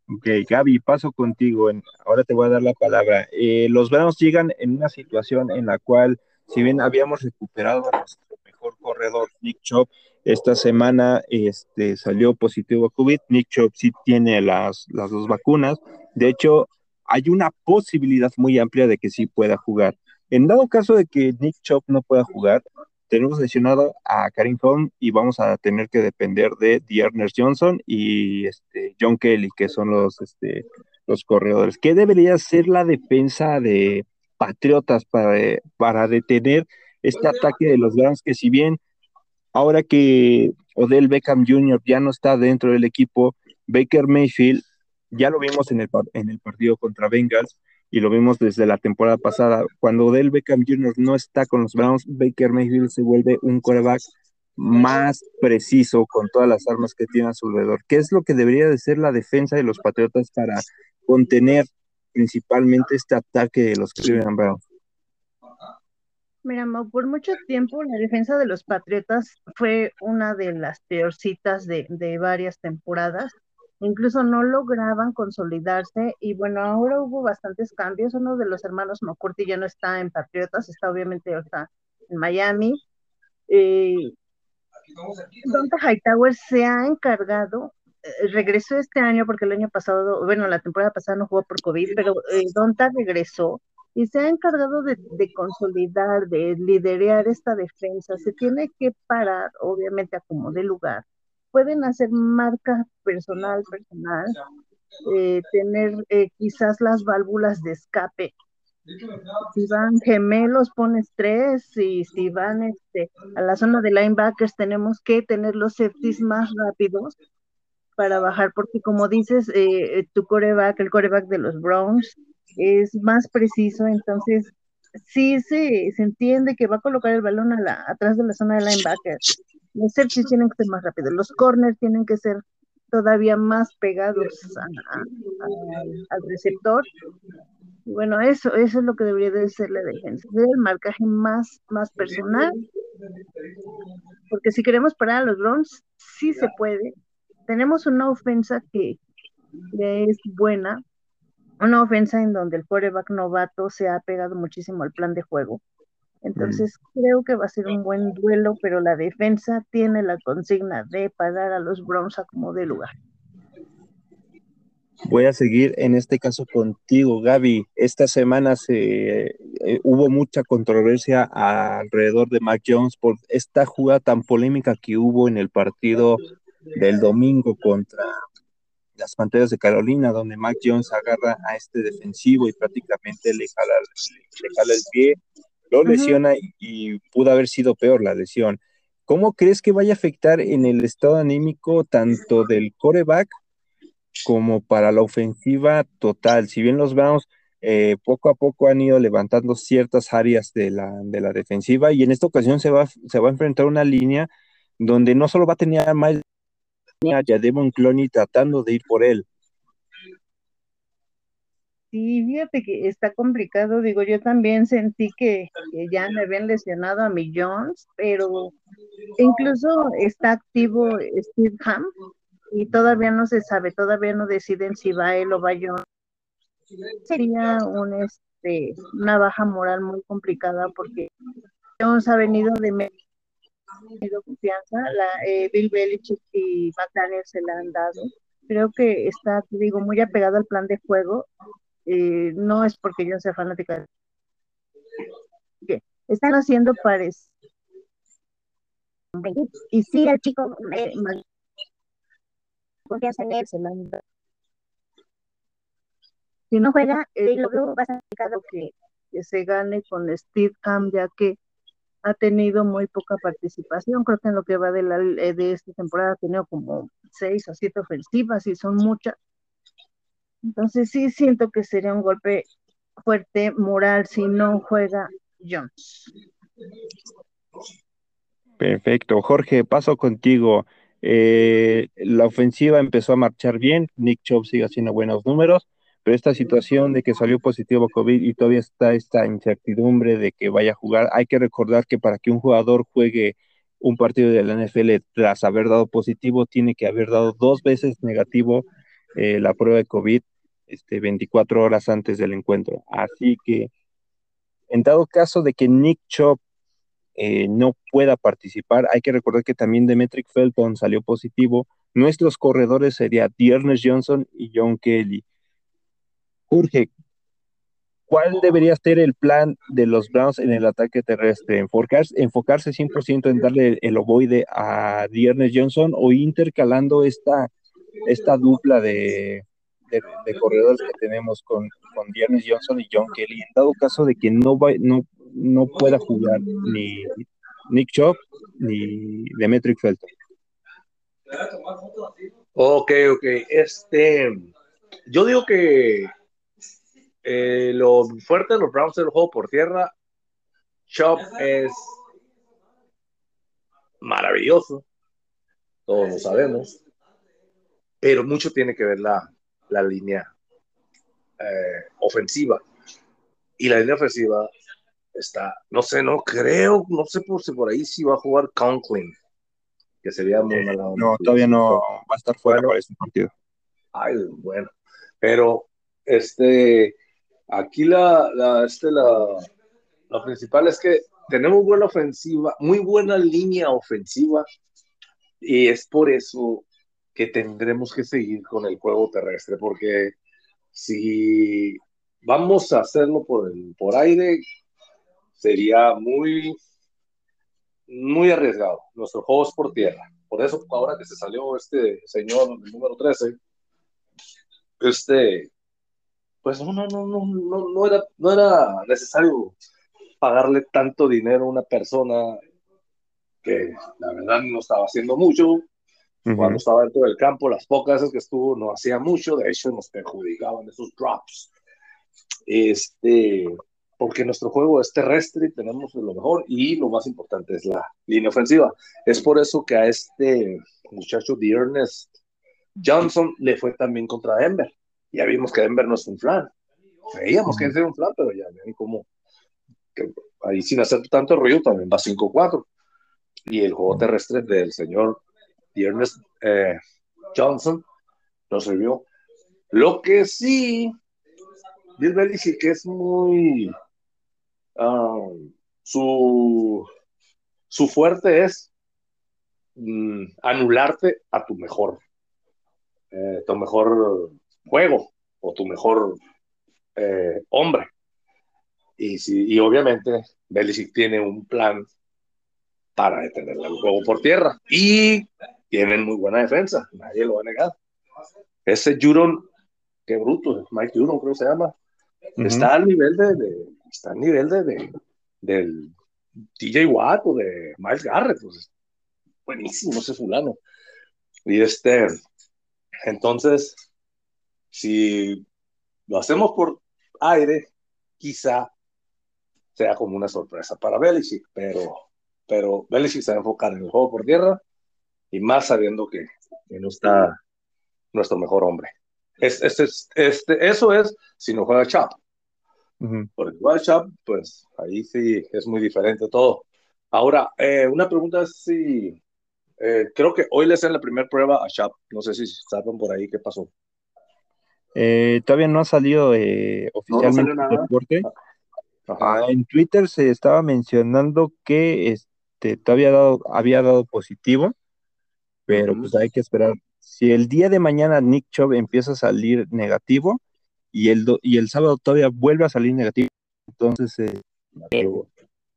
Ok, Gaby, paso contigo. ahora te voy a dar la palabra. Eh, los Browns llegan en una situación en la cual, si bien habíamos recuperado a nuestro mejor corredor, Nick Chop, esta semana este, salió positivo a COVID. Nick Chop sí tiene las, las dos vacunas. De hecho, hay una posibilidad muy amplia de que sí pueda jugar. En dado caso de que Nick Chop no pueda jugar, tenemos lesionado a Karim Hunt y vamos a tener que depender de Ernest Johnson y este, John Kelly, que son los, este, los corredores. ¿Qué debería ser la defensa de Patriotas para, para detener este ataque de los Browns? Que si bien ahora que Odell Beckham Jr. ya no está dentro del equipo, Baker Mayfield, ya lo vimos en el, en el partido contra Bengals, y lo vimos desde la temporada pasada. Cuando Del Beckham Jr. no está con los Browns, Baker Mayfield se vuelve un quarterback más preciso con todas las armas que tiene a su alrededor. ¿Qué es lo que debería de ser la defensa de los Patriotas para contener principalmente este ataque de los Cleveland Browns? Mira, por mucho tiempo la defensa de los Patriotas fue una de las peorcitas de, de varias temporadas incluso no lograban consolidarse y bueno, ahora hubo bastantes cambios. Uno de los hermanos McCurdy ya no está en Patriotas, está obviamente está en Miami. Eh, Donta Hightower se ha encargado, regresó este año porque el año pasado, bueno, la temporada pasada no jugó por COVID, pero eh, Donta regresó y se ha encargado de, consolidar, de liderar esta defensa. Se tiene que parar, obviamente, a como de lugar pueden hacer marca personal, personal, eh, tener eh, quizás las válvulas de escape. Si van gemelos, pones tres, y si van este, a la zona de linebackers, tenemos que tener los safeties más rápidos para bajar, porque como dices, eh, tu coreback, el coreback de los Browns, es más preciso, entonces sí se, se entiende que va a colocar el balón a la, atrás de la zona de linebackers los safeties tienen que ser más rápidos, los corners tienen que ser todavía más pegados al receptor. bueno, eso, eso es lo que debería de ser la defensa, el marcaje más, más personal, porque si queremos parar a los Browns, sí se puede. Tenemos una ofensa que, es buena, una ofensa en donde el quarterback novato se ha pegado muchísimo al plan de juego. Entonces creo que va a ser un buen duelo, pero la defensa tiene la consigna de parar a los Browns a como de lugar. Voy a seguir en este caso contigo, Gaby. Esta semana se eh, hubo mucha controversia alrededor de Mac Jones por esta jugada tan polémica que hubo en el partido del domingo contra las Panteras de Carolina, donde Mac Jones agarra a este defensivo y prácticamente le jala, le jala el pie lo lesiona y, pudo haber sido peor la lesión. ¿Cómo crees que vaya a afectar en el estado anímico tanto del coreback como para la ofensiva total? Si bien los Browns eh, poco a poco han ido levantando ciertas áreas de la, de la defensiva y en esta ocasión se va, se va a enfrentar una línea donde no solo va a tener a Miles a Devon tratando de ir por él, Sí, fíjate que está complicado, digo, yo también sentí que, ya me habían lesionado a mi Jones, pero incluso está activo Steve Ham y todavía no se sabe, todavía no deciden si va él o va Jones. Sería un, este, una baja moral muy complicada porque Jones ha venido de tenido confianza, la, eh, Bill Belichick y McDaniel se la han dado. Creo que está, digo, muy apegado al plan de juego eh, no es porque yo sea fanática de... Están haciendo pares. Y si el chico eh, Si no juega, lo veo bastante que se gane con Steve Cam, ya que ha tenido muy poca participación. Creo que en lo que va de, la, de esta temporada ha tenido como seis o siete ofensivas y son muchas. Entonces sí siento que sería un golpe fuerte moral si no juega Jones. Perfecto. Jorge, paso contigo. Eh, la ofensiva empezó a marchar bien, Nick Chubb sigue haciendo buenos números, pero esta situación de que salió positivo COVID y todavía está esta incertidumbre de que vaya a jugar, hay que recordar que para que un jugador juegue un partido de la NFL tras haber dado positivo, tiene que haber dado dos veces negativo eh, la prueba de COVID este, 24 horas antes del encuentro. Así que, en dado caso de que Nick Chop eh, no pueda participar, hay que recordar que también Demetric Felton salió positivo. Nuestros corredores serían Tiernes Johnson y John Kelly. Jorge, ¿cuál debería ser el plan de los Browns en el ataque terrestre? ¿Enfocarse, enfocarse 100% en darle el ovoide a Tiernes Johnson o intercalando esta, esta dupla de, de, corredores que tenemos con, con Johnson y John Kelly, en dado caso de que no, va, no, no pueda jugar ni Nick Chop ni Demetric Felton. Ok, ok. Este, yo digo que eh, lo fuerte de los Browns del juego por tierra, Chop es maravilloso, todos lo sabemos, pero mucho tiene que ver la, la línea eh, ofensiva. Y la línea ofensiva está, no sé, no creo, no sé por si por ahí si va a jugar Conklin, que sería muy eh, No, todavía no va a estar fuera para este partido. Ay, bueno, pero este, aquí la, la, este, la, la principal es que tenemos buena ofensiva, muy buena línea ofensiva, y es por eso que tendremos que seguir con el juego terrestre, porque si vamos a hacerlo por, por aire, sería muy, muy arriesgado. Nuestro juego es por tierra. Por eso, ahora que se salió este señor, número 13, este, pues no, no, no, no, no, era, no era necesario pagarle tanto dinero a una persona que la verdad no estaba haciendo mucho, cuando estaba dentro del campo, las pocas veces que estuvo no hacía mucho, de hecho nos perjudicaban esos drops. Este, porque nuestro juego es terrestre y tenemos lo mejor y lo más importante es la línea ofensiva. Es por eso que a este muchacho de Ernest Johnson le fue también contra Denver. Ya vimos que Denver no es un flan. Creíamos que es un flan, pero ya ven como ahí sin hacer tanto ruido también va 5-4. Y el juego terrestre del señor Ernest eh, Johnson nos sirvió. Lo que sí, Bill Belichick que es muy um, su, su fuerte es mm, anularte a tu mejor eh, tu mejor juego o tu mejor eh, hombre y, si, y obviamente Belichick tiene un plan para detener el juego por tierra y tienen muy buena defensa, nadie lo va a negar. Ese Juron, qué bruto, Mike Juron creo que se llama, está al nivel de, está al nivel de, del TJ Watt o de Miles Garrett, pues, buenísimo ese fulano. Y este, entonces, si lo hacemos por aire, quizá sea como una sorpresa para Belichick, pero, pero Belichick se va a enfocar en el juego por tierra y más sabiendo que, no está nuestro mejor hombre. Es, este, eso es si no juega Chap. Porque juega Chap, pues ahí sí es muy diferente todo. Ahora, eh, una pregunta es si eh, creo que hoy le hacen la primera prueba a Chap. No sé si saben por ahí qué pasó. Eh, todavía no ha salido oficialmente el reporte. Ah, en Twitter se estaba mencionando que este, todavía dado, había dado positivo, pero pues hay que esperar. Si el día de mañana Nick Chubb empieza a salir negativo y el, y el sábado todavía vuelve a salir negativo, entonces eh,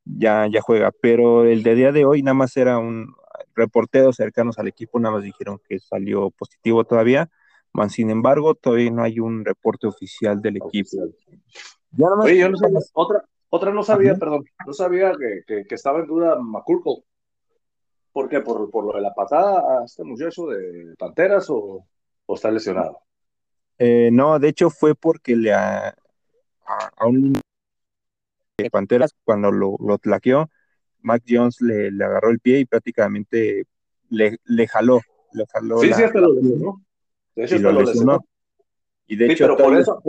ya, ya juega. Pero el de día de hoy nada más era un reportero cercanos al equipo, nada más dijeron que salió positivo todavía. Man, sin embargo, todavía no hay un reporte oficial del equipo. Oye, yo no sabía, otra, otra no sabía, perdón, no sabía que, que, estaba en duda McCurkle. ¿Por qué? ¿Por, por lo de la patada a este muchacho de Panteras o, está lesionado? Eh, no, de hecho fue porque le a, a, un de Panteras cuando lo, lo tlaqueó, Mac Jones le, le, agarró el pie y prácticamente le, le jaló. Le jaló sí, sí, hasta lo lesionó. De hecho, lo, lesionó. Y de hecho, pero por, eso,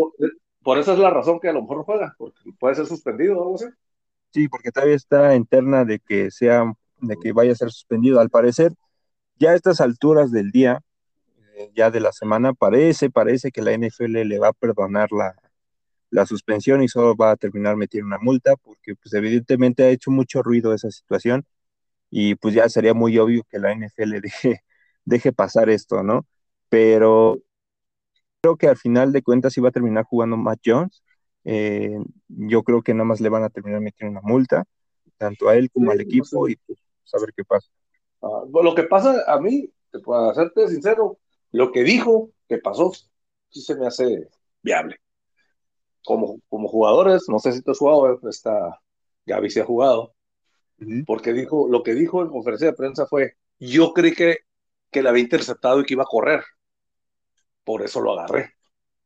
por, esa es la razón que a lo mejor juega, porque puede ser suspendido o algo así. Sí, porque todavía está interna de que sea de que vaya a ser suspendido. Al parecer, ya a estas alturas del día, eh, ya de la semana, parece, parece que la NFL le va a perdonar la, la suspensión y solo va a terminar metiendo una multa, porque pues evidentemente ha hecho mucho ruido esa situación y pues ya sería muy obvio que la NFL deje, deje pasar esto, ¿no? Pero creo que al final de cuentas iba a terminar jugando Matt Jones. Eh, yo creo que nada más le van a terminar metiendo una multa, tanto a él como al equipo, y pues saber qué pasa. Ah, lo que pasa a mí, te puedo hacerte sincero, lo que dijo que pasó, sí se me hace viable. Como, como jugadores, no sé si tú has jugado, está, Gaby se ha jugado, porque dijo, lo que dijo en conferencia de prensa fue, yo creí que, que la había interceptado y que iba a correr, por eso lo agarré.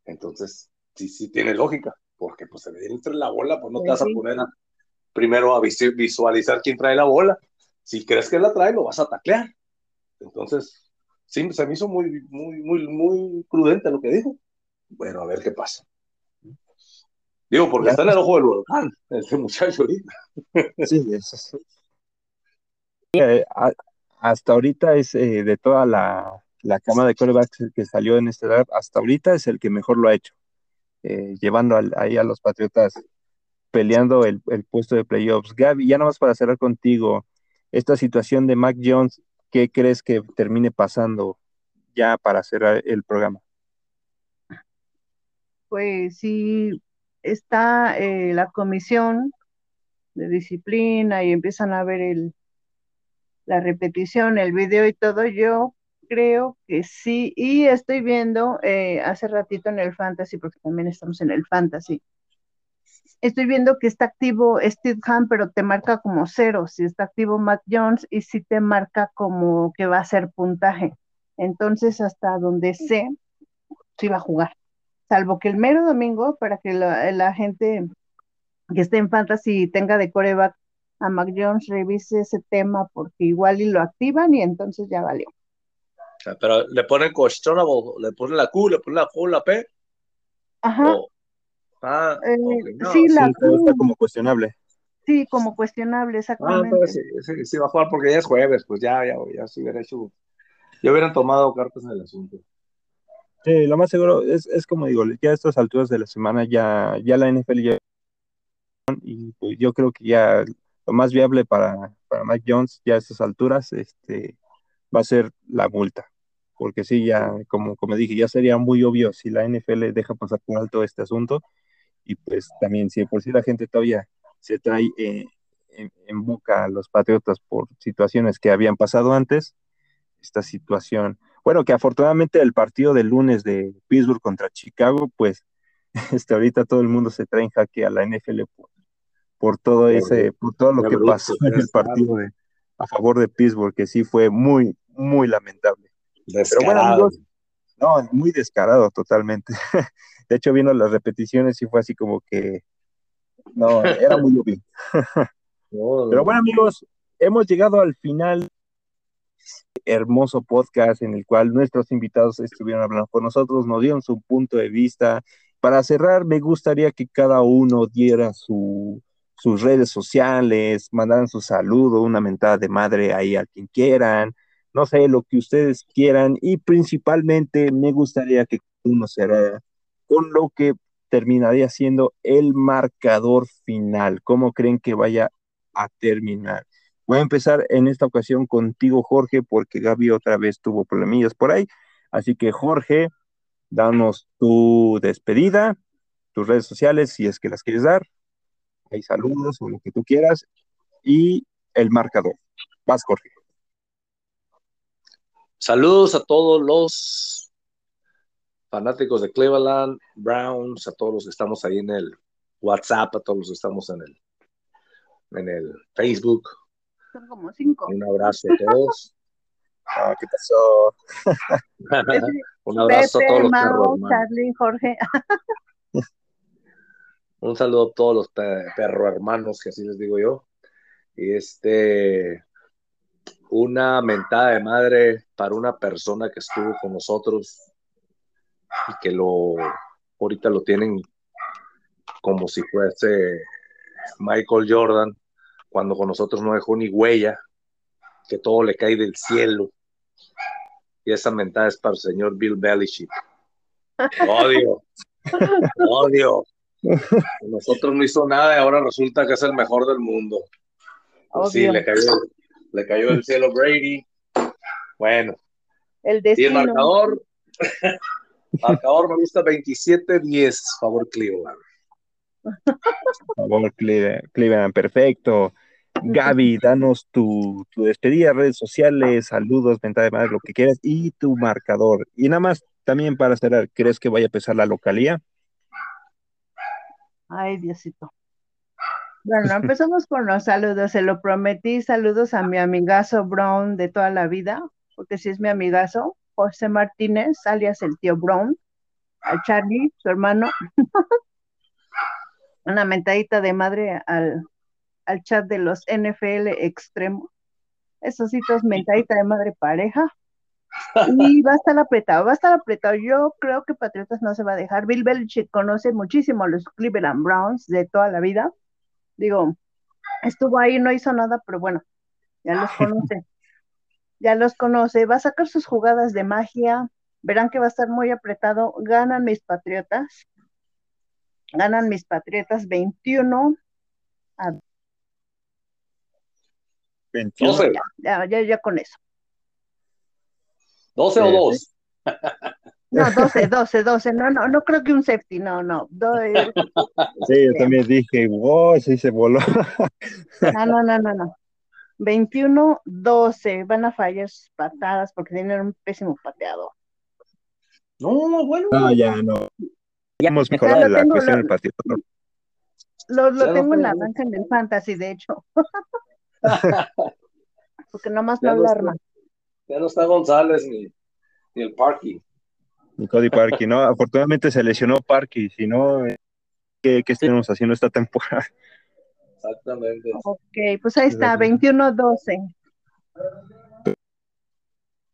Entonces, sí, sí tiene lógica, porque pues se le entre la bola, pues no te vas a poner primero a visualizar quién trae la bola. Si crees que la trae, lo vas a taclear. Entonces, sí, se me hizo muy, muy, muy, muy prudente lo que dijo. Bueno, a ver qué pasa. Digo, porque está en el ojo del volcán, ese muchacho ahorita. Sí, eso eh, hasta ahorita es eh, de toda la, la cama de corebacks que salió en este draft, hasta ahorita es el que mejor lo ha hecho, eh, llevando ahí a los Patriotas peleando el, el, puesto de playoffs. Gaby, ya nada más para cerrar contigo, esta situación de Mac Jones, ¿qué crees que termine pasando ya para cerrar el programa? Pues sí, está eh, la comisión de disciplina y empiezan a ver el, la repetición, el video y todo, yo creo que sí, y estoy viendo eh, hace ratito en el fantasy, porque también estamos en el fantasy, estoy viendo que está activo Steve Hunt, pero te marca como cero, si está activo Matt Jones y si te marca como que va a ser puntaje. Entonces, hasta donde sé, sí va a jugar. Salvo que el mero domingo, para que la, gente que esté en fantasy tenga de coreback a Mac Jones, revise ese tema porque igual y lo activan y entonces ya valió. Pero le ponen questionable, le ponen la Q, le ponen la Q, la P. Ajá. Ah, eh, sí, la está como cuestionable. Sí, como cuestionable, ah, exactamente. Ah, sí, sí, sí, va a jugar porque ya es jueves, pues ya, ya, ya se hubiera hecho, ya hubieran tomado cartas en el asunto. Sí, lo más seguro es, es como digo, ya a estas alturas de la semana ya, ya la NFL ya y pues yo creo que ya lo más viable para, para Mike Jones ya a estas alturas este, va a ser la multa. Porque sí, ya, como, como dije, ya sería muy obvio si la NFL deja pasar por alto este asunto y pues también si por si la gente todavía se trae eh, en, boca a los Patriotas por situaciones que habían pasado antes, esta situación, bueno, que afortunadamente el partido del lunes de Pittsburgh contra Chicago, pues este, ahorita todo el mundo se trae en jaque a la NFL por, todo ese, por todo lo que pasó en el partido de, a favor de Pittsburgh, que sí fue muy, muy lamentable. Pero bueno, amigos, no, muy descarado totalmente. De hecho, viendo las repeticiones y fue así como que, no, era muy obvio. Pero bueno, amigos, hemos llegado al final hermoso podcast en el cual nuestros invitados estuvieron hablando con nosotros, nos dieron su punto de vista. Para cerrar, me gustaría que cada uno diera su, sus redes sociales, mandaran su saludo, una mentada de madre ahí a quien quieran, no sé, lo que ustedes quieran y principalmente me gustaría que uno cerrara con lo que terminaría siendo el marcador final. ¿Cómo creen que vaya a terminar? Voy a empezar en esta ocasión contigo, Jorge, porque Gaby otra vez tuvo problemillas por ahí. Así que, Jorge, danos tu despedida, tus redes sociales, si es que las quieres dar. Hay saludos o lo que tú quieras. Y el marcador. Vas, Jorge. Saludos a todos los fanáticos de Cleveland, Browns, a todos los que estamos ahí en el WhatsApp, a todos los que estamos en el, en el Facebook. Son como cinco. Un abrazo a todos. Ah, ¿Qué pasó? Un abrazo a todos los perros Charlie, Jorge. Un saludo a todos los perro hermanos, que así les digo yo. Y este, una mentada de madre para una persona que estuvo con nosotros y que lo ahorita lo tienen como si fuese Michael Jordan, cuando con nosotros no dejó ni huella, que todo le cae del cielo. y esa mentada es para el señor Bill Belichick. Odio, odio. Nosotros no hizo nada y ahora resulta que es el mejor del mundo. Pues sí, le cayó, le cayó el cielo Brady. Bueno. El destino. Y el marcador, marcador me gusta 27-10, favor Cleveland. Favor Cleveland, perfecto. Gaby, danos tu, tu despedida, redes sociales, saludos, venta de madre, lo que quieras, y tu marcador. Y nada más, también para cerrar, ¿crees que vaya a pesar la localía? Ay, Diosito. Bueno, empezamos con los saludos. Se lo prometí. Saludos a mi amigazo Brown de toda la vida, porque si es mi amigazo, José Martínez, alias el tío Brown, a Charlie, su hermano. Una mentadita de madre al, al chat de los NFL extremos. Esos hitos, mentadita de madre pareja. Y va a estar apretado, va a estar apretado. Yo creo que Patriotas no se va a dejar. Bill Belichick conoce muchísimo a los Cleveland Browns de toda la vida. Digo, estuvo ahí, no hizo nada, pero bueno, ya los conoce. ya los conoce. Va a sacar sus jugadas de magia. Verán que va a estar muy apretado. Ganan mis Patriotas. Ganan mis Patriotas 21 a 21. Ya, ya, ya con eso. 12 o 2. No, 12, 12, 12. No, no, no creo que un safety, no, no. Sí, yo también dije, wow, sí se voló. No, no, no, no, no. 21, 12. Van a fallar sus patadas porque tienen un pésimo pateado. No, bueno. No, ya no. Ya hemos mejorado la cuestión del partido. Lo, lo tengo en la banca en el fantasy, de hecho. porque nomás no lo arma. Ya no está González ni, ni el Parky. Ni Cody Parky, ¿no? Afortunadamente se lesionó Parky, si no, ¿qué, qué estuvimos haciendo esta temporada? Exactamente. Ok, pues ahí está, 21-12.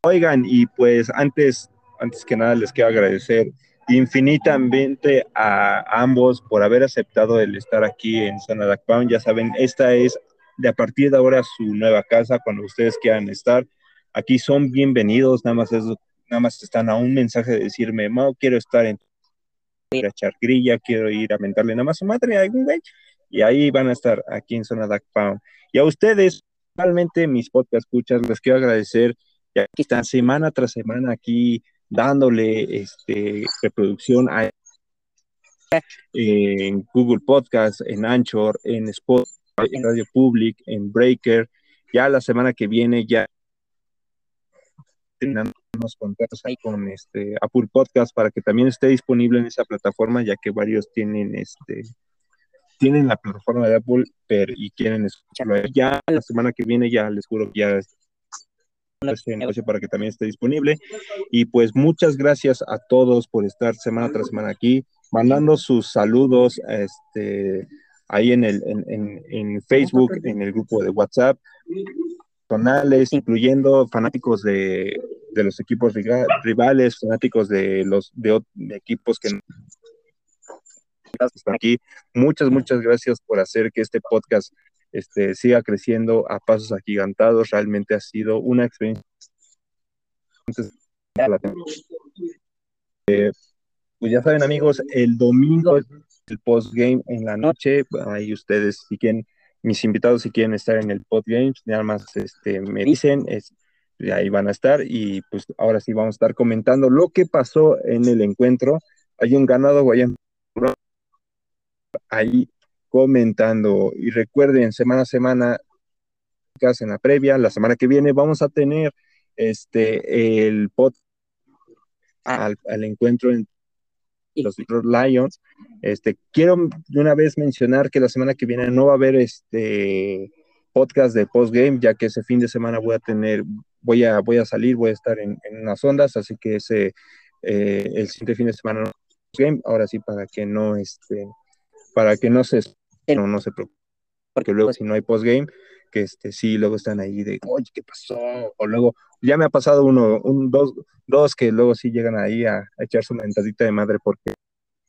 Oigan, y pues antes, antes que nada les quiero agradecer infinitamente a ambos por haber aceptado el estar aquí en Zona Pound. Ya saben, esta es de a partir de ahora su nueva casa cuando ustedes quieran estar aquí son bienvenidos, nada más es, nada más están a un mensaje de decirme, Mau, quiero estar en ir a echar grilla, quiero ir a mentarle nada más a su madre a algún güey, y ahí van a estar aquí en Zona Duck Pound. Y a ustedes, realmente mis podcast escuchas, les quiero agradecer, ya que están semana tras semana aquí dándole este, reproducción a, en Google Podcast, en Anchor, en Spotify, en Radio Public, en Breaker. Ya la semana que viene ya tenemos contactos ahí con este Apple Podcast para que también esté disponible en esa plataforma, ya que varios tienen este tienen la plataforma de Apple pero, y quieren escucharlo. Ya la semana que viene ya les juro que ya este negocio para que también esté disponible. Y pues muchas gracias a todos por estar semana tras semana aquí, mandando sus saludos este, ahí en, el, en, en Facebook, en el grupo de WhatsApp personales, incluyendo fanáticos de, los equipos rivales, fanáticos de los de, equipos que están aquí. Muchas, muchas gracias por hacer que este podcast este, siga creciendo a pasos agigantados. Realmente ha sido una experiencia. Eh, pues ya saben amigos, el domingo el postgame en la noche, ahí ustedes si quieren mis invitados si quieren estar en el Pod Games, nada más este, me dicen, es, ahí van a estar y pues ahora sí vamos a estar comentando lo que pasó en el encuentro. Hay un ganado vayan ahí comentando y recuerden semana a semana en la previa, la semana que viene vamos a tener este el pod al, al encuentro en los Lions. Este, quiero de una vez mencionar que la semana que viene no va a haber este podcast de postgame, ya que ese fin de semana voy a tener, voy a, voy a salir, voy a estar en, unas ondas, así que ese eh, el siguiente fin de semana no game, ahora sí para que no este, para que no se no, no se preocupe, porque luego si no hay postgame, que este sí luego están ahí de oye, ¿qué pasó? O luego, ya me ha pasado uno, un, dos, dos que luego sí llegan ahí a, a echar su mentadita de madre porque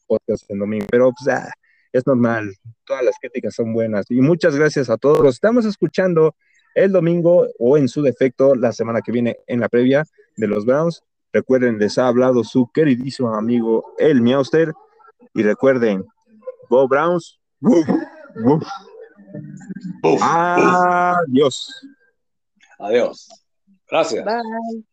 podcast en domingo, pero pues ah, es normal, todas las críticas son buenas y muchas gracias a todos. Los estamos escuchando el domingo o en su defecto la semana que viene en la previa. de los Browns. Recuerden, les ha hablado su queridísimo amigo El Miauster. Y recuerden, Go Browns. Adiós. Adiós. Gracias. Bye.